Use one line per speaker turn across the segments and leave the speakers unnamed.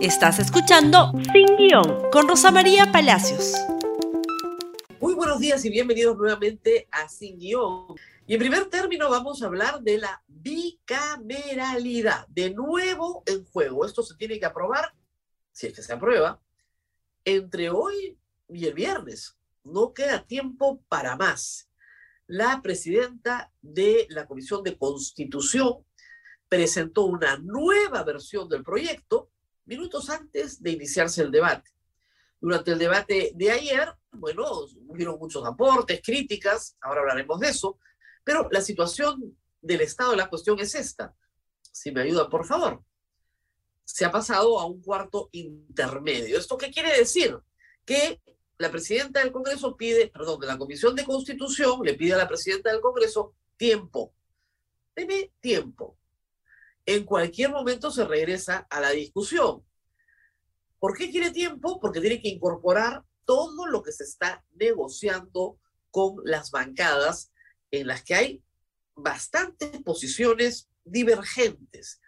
Estás escuchando Sin Guión con Rosa María Palacios.
Muy buenos días y bienvenidos nuevamente a Sin Guión. Y en primer término vamos a hablar de la bicameralidad. De nuevo en juego. Esto se tiene que aprobar, si es que se aprueba, entre hoy y el viernes. No queda tiempo para más. La presidenta de la Comisión de Constitución presentó una nueva versión del proyecto minutos antes de iniciarse el debate. Durante el debate de ayer, bueno, hubieron muchos aportes, críticas, ahora hablaremos de eso, pero la situación del estado de la cuestión es esta. Si me ayudan, por favor. Se ha pasado a un cuarto intermedio. ¿Esto qué quiere decir? Que la presidenta del Congreso pide, perdón, de la Comisión de Constitución le pide a la presidenta del Congreso tiempo. Deme tiempo en cualquier momento se regresa a la discusión. ¿Por qué quiere tiempo? Porque tiene que incorporar todo lo que se está negociando con las bancadas en las que hay bastantes posiciones divergentes.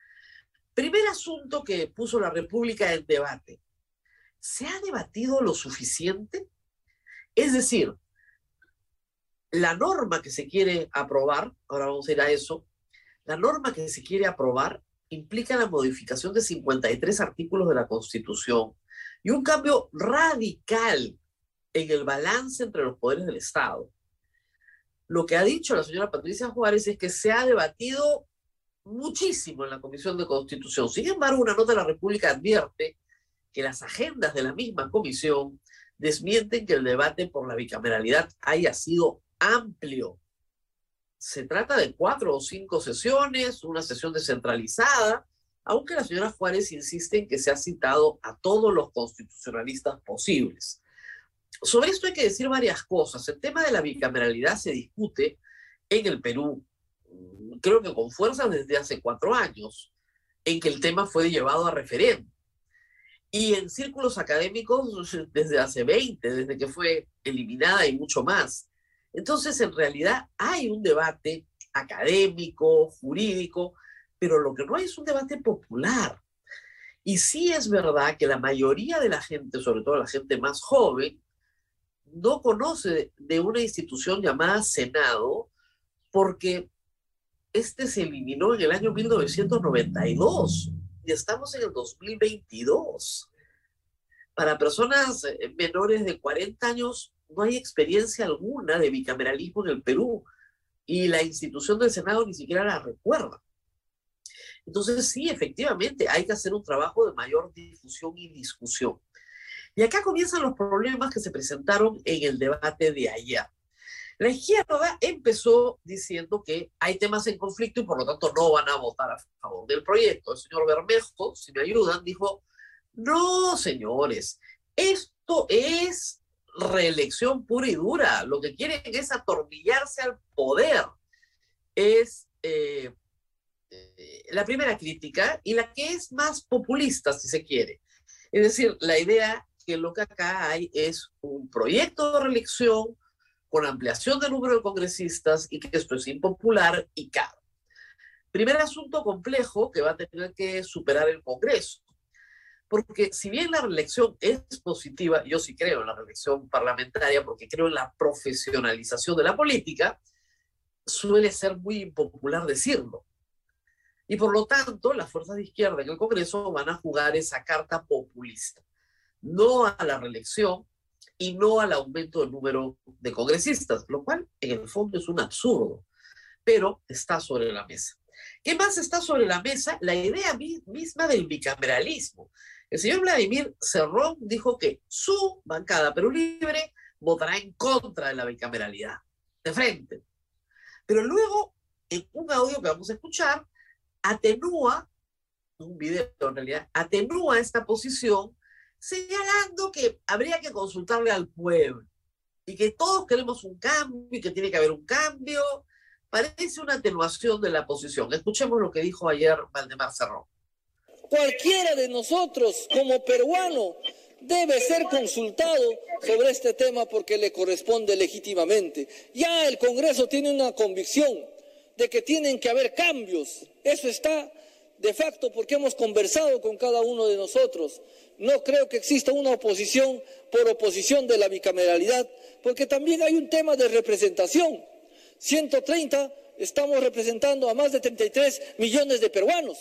Primer asunto que puso la República en debate. ¿Se ha debatido lo suficiente? Es decir, la norma que se quiere aprobar, ahora vamos a ir a eso, la norma que se quiere aprobar implica la modificación de 53 artículos de la Constitución y un cambio radical en el balance entre los poderes del Estado. Lo que ha dicho la señora Patricia Juárez es que se ha debatido muchísimo en la Comisión de Constitución. Sin embargo, una nota de la República advierte que las agendas de la misma comisión desmienten que el debate por la bicameralidad haya sido amplio se trata de cuatro o cinco sesiones, una sesión descentralizada, aunque la señora Juárez insiste en que se ha citado a todos los constitucionalistas posibles. Sobre esto hay que decir varias cosas. El tema de la bicameralidad se discute en el Perú, creo que con fuerza desde hace cuatro años, en que el tema fue llevado a referéndum. Y en círculos académicos desde hace 20, desde que fue eliminada y mucho más. Entonces, en realidad hay un debate académico, jurídico, pero lo que no hay es un debate popular. Y sí es verdad que la mayoría de la gente, sobre todo la gente más joven, no conoce de una institución llamada Senado porque este se eliminó en el año 1992 y estamos en el 2022. Para personas eh, menores de 40 años, no hay experiencia alguna de bicameralismo en el Perú y la institución del Senado ni siquiera la recuerda. Entonces, sí, efectivamente, hay que hacer un trabajo de mayor difusión y discusión. Y acá comienzan los problemas que se presentaron en el debate de ayer. La izquierda empezó diciendo que hay temas en conflicto y por lo tanto no van a votar a favor del proyecto. El señor Bermejo, si me ayudan, dijo, no, señores, esto es reelección pura y dura. Lo que quieren es atornillarse al poder. Es eh, eh, la primera crítica y la que es más populista, si se quiere. Es decir, la idea que lo que acá hay es un proyecto de reelección con ampliación del número de congresistas y que esto es impopular y caro. Primer asunto complejo que va a tener que superar el Congreso. Porque si bien la reelección es positiva, yo sí creo en la reelección parlamentaria porque creo en la profesionalización de la política, suele ser muy impopular decirlo. Y por lo tanto, las fuerzas de izquierda en el Congreso van a jugar esa carta populista. No a la reelección y no al aumento del número de congresistas, lo cual en el fondo es un absurdo, pero está sobre la mesa. ¿Qué más está sobre la mesa? La idea misma del bicameralismo. El señor Vladimir Cerrón dijo que su bancada Perú Libre votará en contra de la bicameralidad, de frente. Pero luego, en un audio que vamos a escuchar, atenúa, un video en realidad, atenúa esta posición señalando que habría que consultarle al pueblo y que todos queremos un cambio y que tiene que haber un cambio. Parece una atenuación de la posición. Escuchemos lo que dijo ayer Valdemar Cerrón.
Cualquiera de nosotros como peruano debe ser consultado sobre este tema porque le corresponde legítimamente. Ya el Congreso tiene una convicción de que tienen que haber cambios. Eso está de facto porque hemos conversado con cada uno de nosotros. No creo que exista una oposición por oposición de la bicameralidad, porque también hay un tema de representación. 130 estamos representando a más de 33 millones de peruanos.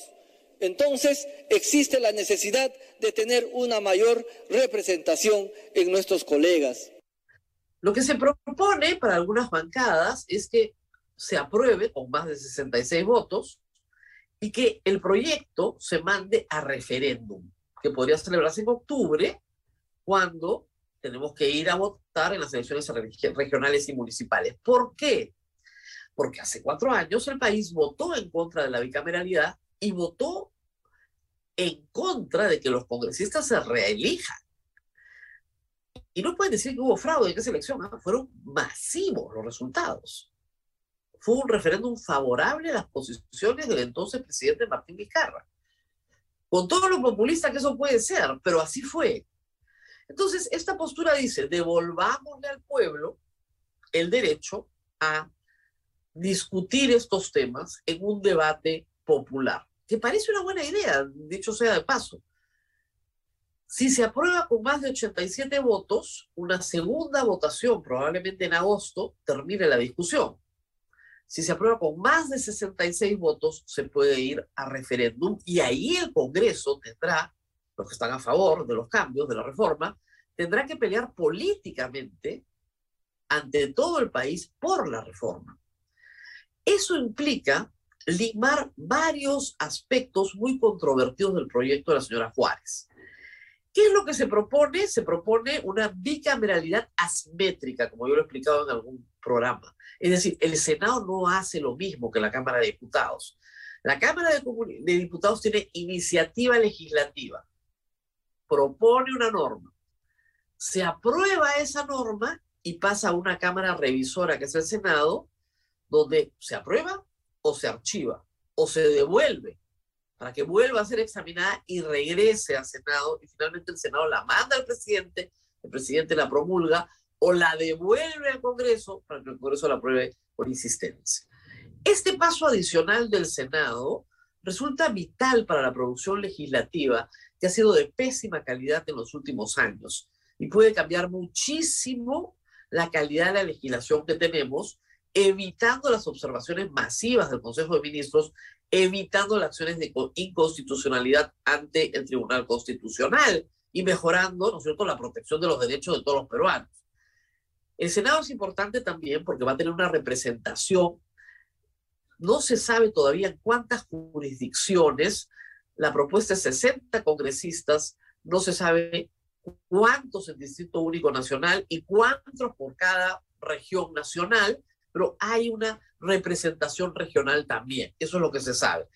Entonces existe la necesidad de tener una mayor representación en nuestros colegas.
Lo que se propone para algunas bancadas es que se apruebe con más de 66 votos y que el proyecto se mande a referéndum, que podría celebrarse en octubre, cuando tenemos que ir a votar en las elecciones regionales y municipales. ¿Por qué? Porque hace cuatro años el país votó en contra de la bicameralidad y votó en contra de que los congresistas se reelijan. Y no pueden decir que hubo fraude en esa elección, fueron masivos los resultados. Fue un referéndum favorable a las posiciones del entonces presidente Martín Vizcarra. Con todo lo populista que eso puede ser, pero así fue. Entonces, esta postura dice, devolvámosle al pueblo el derecho a discutir estos temas en un debate popular, que parece una buena idea, dicho sea de paso. Si se aprueba con más de 87 votos, una segunda votación, probablemente en agosto, termine la discusión. Si se aprueba con más de 66 votos, se puede ir a referéndum y ahí el Congreso tendrá, los que están a favor de los cambios, de la reforma, tendrá que pelear políticamente ante todo el país por la reforma. Eso implica limar varios aspectos muy controvertidos del proyecto de la señora Juárez. ¿Qué es lo que se propone? Se propone una bicameralidad asimétrica, como yo lo he explicado en algún programa. Es decir, el Senado no hace lo mismo que la Cámara de Diputados. La Cámara de, de Diputados tiene iniciativa legislativa, propone una norma, se aprueba esa norma y pasa a una Cámara revisora, que es el Senado, donde se aprueba o se archiva o se devuelve para que vuelva a ser examinada y regrese al Senado y finalmente el Senado la manda al presidente, el presidente la promulga o la devuelve al Congreso para que el Congreso la apruebe por insistencia. Este paso adicional del Senado resulta vital para la producción legislativa que ha sido de pésima calidad en los últimos años y puede cambiar muchísimo la calidad de la legislación que tenemos evitando las observaciones masivas del Consejo de Ministros, evitando las acciones de inconstitucionalidad ante el Tribunal Constitucional y mejorando, ¿no es cierto?, la protección de los derechos de todos los peruanos. El Senado es importante también porque va a tener una representación. No se sabe todavía cuántas jurisdicciones. La propuesta es 60 congresistas. No se sabe cuántos en Distrito Único Nacional y cuántos por cada región nacional pero hay una representación regional también. Eso es lo que se sabe.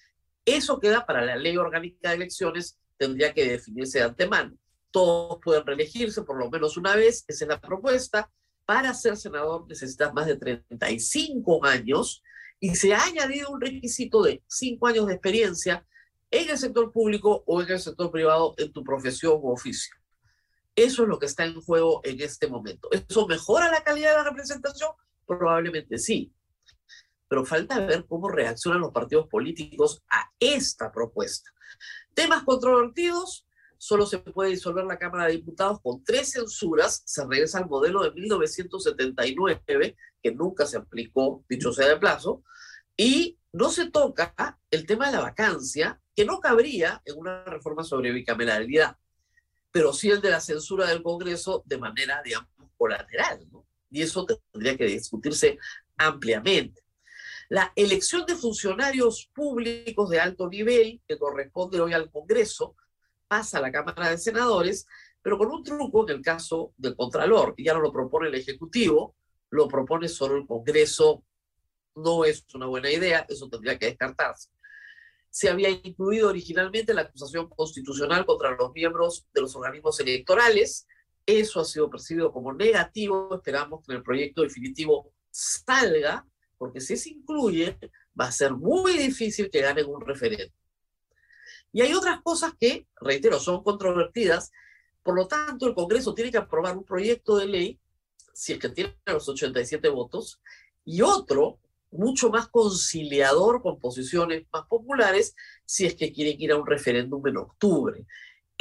Eso queda para la ley orgánica de elecciones, tendría que definirse de antemano. Todos pueden reelegirse por lo menos una vez, esa es la propuesta. Para ser senador necesitas más de 35 años y se ha añadido un requisito de 5 años de experiencia en el sector público o en el sector privado en tu profesión u oficio. Eso es lo que está en juego en este momento. ¿Eso mejora la calidad de la representación? Probablemente sí, pero falta ver cómo reaccionan los partidos políticos a esta propuesta. Temas controvertidos, solo se puede disolver la Cámara de Diputados con tres censuras, se regresa al modelo de 1979, que nunca se aplicó, dicho sea de plazo, y no se toca el tema de la vacancia, que no cabría en una reforma sobre bicameralidad, pero sí el de la censura del Congreso de manera, digamos, colateral, ¿no? Y eso tendría que discutirse ampliamente. La elección de funcionarios públicos de alto nivel, que corresponde hoy al Congreso, pasa a la Cámara de Senadores, pero con un truco en el caso del Contralor, y ya no lo propone el Ejecutivo, lo propone solo el Congreso. No es una buena idea, eso tendría que descartarse. Se había incluido originalmente la acusación constitucional contra los miembros de los organismos electorales, eso ha sido percibido como negativo. Esperamos que el proyecto definitivo salga, porque si se incluye, va a ser muy difícil que ganen un referéndum. Y hay otras cosas que, reitero, son controvertidas. Por lo tanto, el Congreso tiene que aprobar un proyecto de ley, si es que tiene los 87 votos, y otro, mucho más conciliador con posiciones más populares si es que quieren ir a un referéndum en octubre.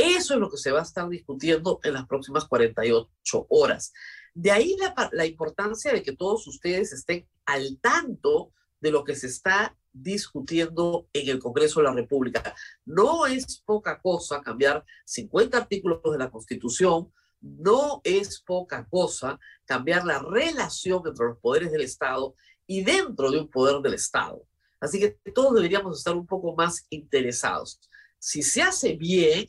Eso es lo que se va a estar discutiendo en las próximas 48 horas. De ahí la, la importancia de que todos ustedes estén al tanto de lo que se está discutiendo en el Congreso de la República. No es poca cosa cambiar 50 artículos de la Constitución, no es poca cosa cambiar la relación entre los poderes del Estado y dentro de un poder del Estado. Así que todos deberíamos estar un poco más interesados. Si se hace bien,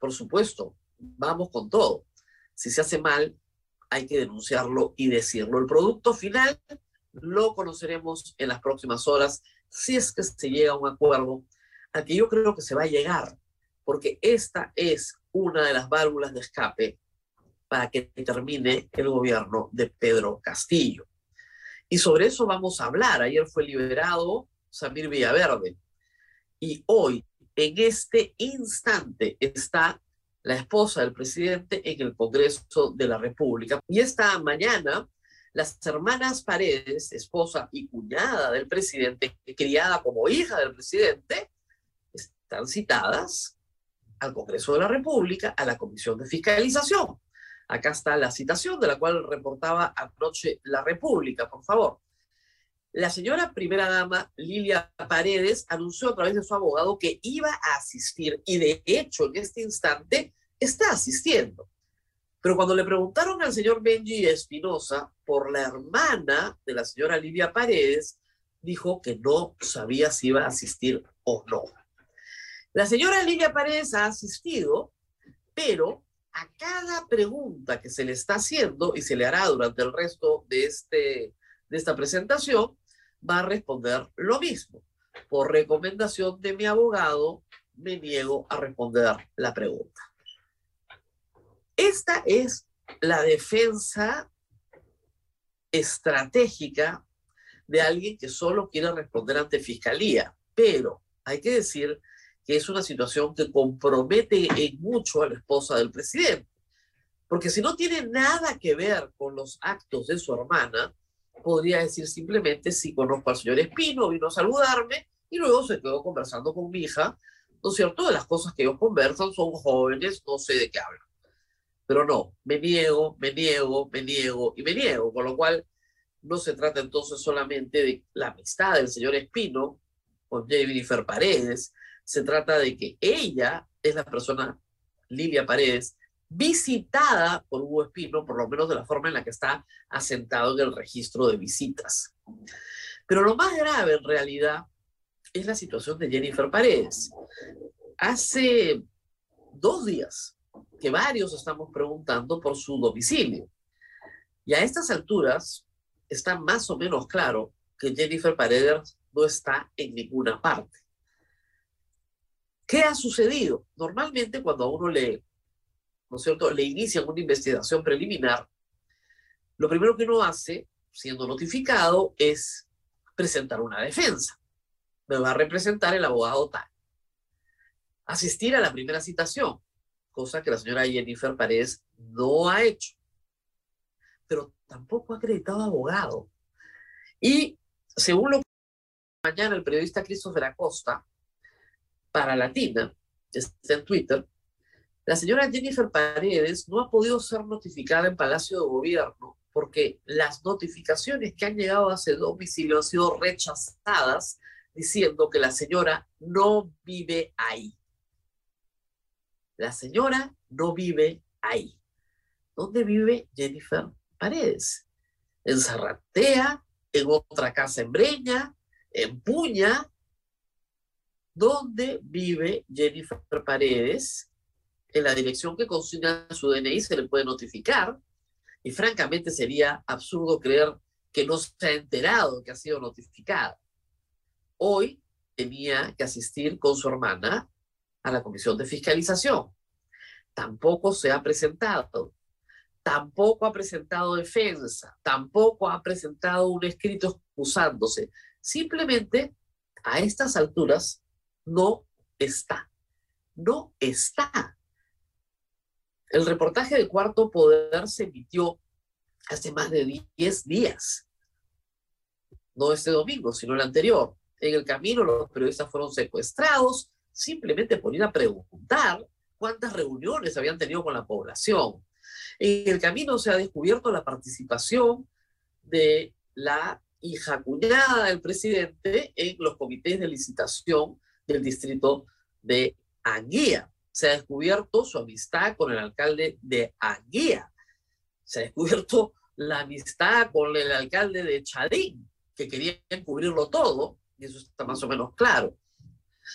por supuesto, vamos con todo. Si se hace mal, hay que denunciarlo y decirlo. El producto final lo conoceremos en las próximas horas si es que se llega a un acuerdo al que yo creo que se va a llegar, porque esta es una de las válvulas de escape para que termine el gobierno de Pedro Castillo. Y sobre eso vamos a hablar. Ayer fue liberado Samir Villaverde y hoy, en este instante, está la esposa del presidente en el Congreso de la República. Y esta mañana las hermanas Paredes, esposa y cuñada del presidente, criada como hija del presidente, están citadas al Congreso de la República, a la Comisión de Fiscalización. Acá está la citación de la cual reportaba anoche la República, por favor. La señora primera dama, Lilia Paredes, anunció a través de su abogado que iba a asistir y de hecho en este instante está asistiendo. Pero cuando le preguntaron al señor Benji Espinosa por la hermana de la señora Lidia Paredes, dijo que no sabía si iba a asistir o no. La señora Lidia Paredes ha asistido, pero a cada pregunta que se le está haciendo y se le hará durante el resto de, este, de esta presentación, va a responder lo mismo. Por recomendación de mi abogado, me niego a responder la pregunta. Esta es la defensa estratégica de alguien que solo quiere responder ante fiscalía, pero hay que decir que es una situación que compromete en mucho a la esposa del presidente, porque si no tiene nada que ver con los actos de su hermana, podría decir simplemente si conozco al señor Espino, vino a saludarme y luego se quedó conversando con mi hija, ¿no es cierto? De las cosas que ellos conversan son jóvenes, no sé de qué hablan. Pero no, me niego, me niego, me niego y me niego, con lo cual no se trata entonces solamente de la amistad del señor Espino con Jennifer Paredes, se trata de que ella es la persona, Lilia Paredes, visitada por Hugo Espino, por lo menos de la forma en la que está asentado en el registro de visitas. Pero lo más grave en realidad es la situación de Jennifer Paredes. Hace dos días, que varios estamos preguntando por su domicilio. Y a estas alturas está más o menos claro que Jennifer Paredes no está en ninguna parte. ¿Qué ha sucedido? Normalmente cuando a uno le, ¿no es cierto?, le inician una investigación preliminar, lo primero que uno hace, siendo notificado, es presentar una defensa. Me va a representar el abogado tal. Asistir a la primera citación cosa que la señora Jennifer Paredes no ha hecho. Pero tampoco ha acreditado abogado. Y según lo que mañana el periodista Christopher Acosta, para Latina, está en Twitter, la señora Jennifer Paredes no ha podido ser notificada en Palacio de Gobierno porque las notificaciones que han llegado a ese domicilio han sido rechazadas diciendo que la señora no vive ahí. La señora no vive ahí. ¿Dónde vive Jennifer Paredes? En Zarratea, en otra casa en Breña, en Puña. ¿Dónde vive Jennifer Paredes? En la dirección que consigna su DNI se le puede notificar. Y francamente sería absurdo creer que no se ha enterado que ha sido notificada. Hoy tenía que asistir con su hermana a la comisión de fiscalización. Tampoco se ha presentado. Tampoco ha presentado defensa. Tampoco ha presentado un escrito excusándose. Simplemente a estas alturas no está. No está. El reportaje de Cuarto Poder se emitió hace más de 10 días. no este domingo, sino el anterior. En el camino los periodistas fueron secuestrados simplemente por ir a preguntar cuántas reuniones habían tenido con la población. En el camino se ha descubierto la participación de la hija cuñada del presidente en los comités de licitación del distrito de Anguía. Se ha descubierto su amistad con el alcalde de Anguía. Se ha descubierto la amistad con el alcalde de Chadín, que querían cubrirlo todo, y eso está más o menos claro.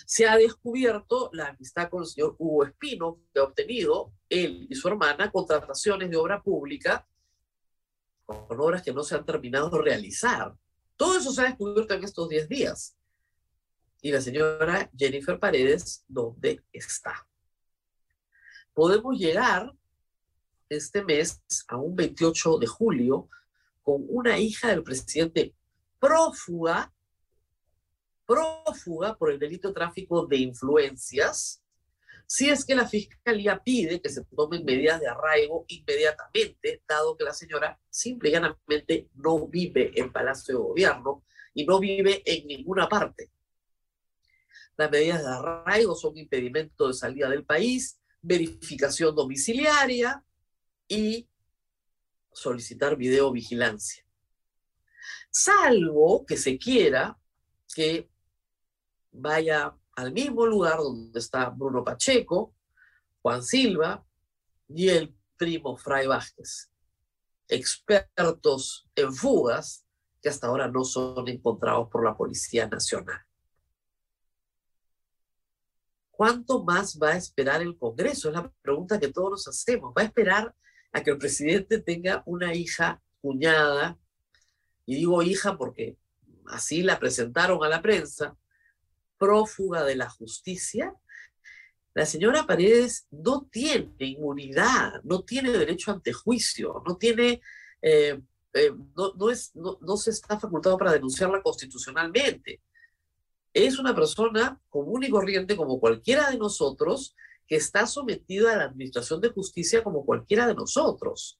Se ha descubierto la amistad con el señor Hugo Espino, que ha obtenido él y su hermana contrataciones de obra pública con obras que no se han terminado de realizar. Todo eso se ha descubierto en estos 10 días. Y la señora Jennifer Paredes, ¿dónde está? Podemos llegar este mes a un 28 de julio con una hija del presidente prófuga, prófuga por el delito de tráfico de influencias, si es que la fiscalía pide que se tomen medidas de arraigo inmediatamente, dado que la señora simple y llanamente no vive en Palacio de Gobierno y no vive en ninguna parte. Las medidas de arraigo son impedimento de salida del país, verificación domiciliaria y solicitar videovigilancia. Salvo que se quiera que vaya al mismo lugar donde está Bruno Pacheco, Juan Silva y el primo Fray Vázquez, expertos en fugas que hasta ahora no son encontrados por la Policía Nacional. ¿Cuánto más va a esperar el Congreso? Es la pregunta que todos nos hacemos. ¿Va a esperar a que el presidente tenga una hija, cuñada, y digo hija porque así la presentaron a la prensa, prófuga de la justicia, la señora Paredes no tiene inmunidad, no tiene derecho ante juicio, no tiene, eh, eh, no, es, no, se está facultado para denunciarla constitucionalmente. Es una persona común y corriente como cualquiera de nosotros que está sometida a la administración de justicia como cualquiera de nosotros.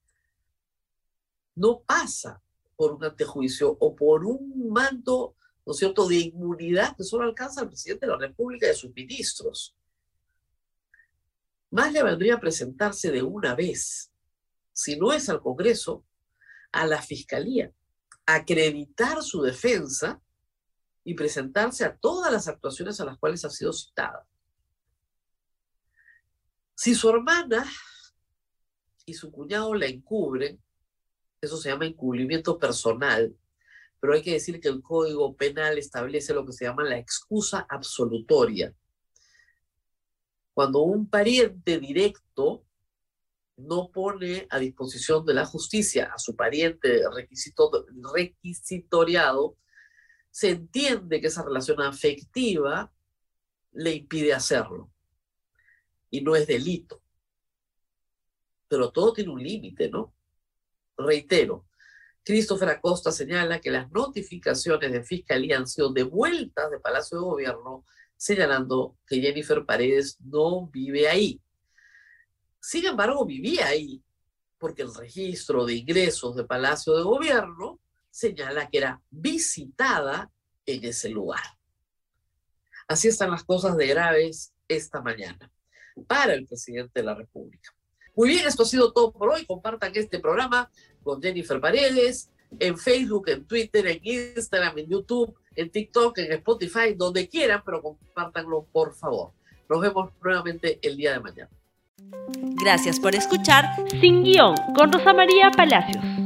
No pasa por un antejuicio o por un manto ¿no es cierto?, de inmunidad que solo alcanza al presidente de la República y a sus ministros. Más le valdría presentarse de una vez, si no es al Congreso, a la Fiscalía, acreditar su defensa y presentarse a todas las actuaciones a las cuales ha sido citada. Si su hermana y su cuñado la encubren, eso se llama encubrimiento personal, pero hay que decir que el Código Penal establece lo que se llama la excusa absolutoria. Cuando un pariente directo no pone a disposición de la justicia a su pariente requisito, requisitoriado, se entiende que esa relación afectiva le impide hacerlo. Y no es delito. Pero todo tiene un límite, ¿no? Reitero, Christopher Acosta señala que las notificaciones de fiscalía han sido devueltas de Palacio de Gobierno, señalando que Jennifer Paredes no vive ahí. Sin embargo, vivía ahí porque el registro de ingresos de Palacio de Gobierno señala que era visitada en ese lugar. Así están las cosas de graves esta mañana para el presidente de la República. Muy bien, esto ha sido todo por hoy. Compartan este programa con Jennifer Paredes en Facebook, en Twitter, en Instagram, en YouTube, en TikTok, en Spotify, donde quieran, pero compártanlo por favor. Nos vemos nuevamente el día de mañana.
Gracias por escuchar Sin Guión con Rosa María Palacios.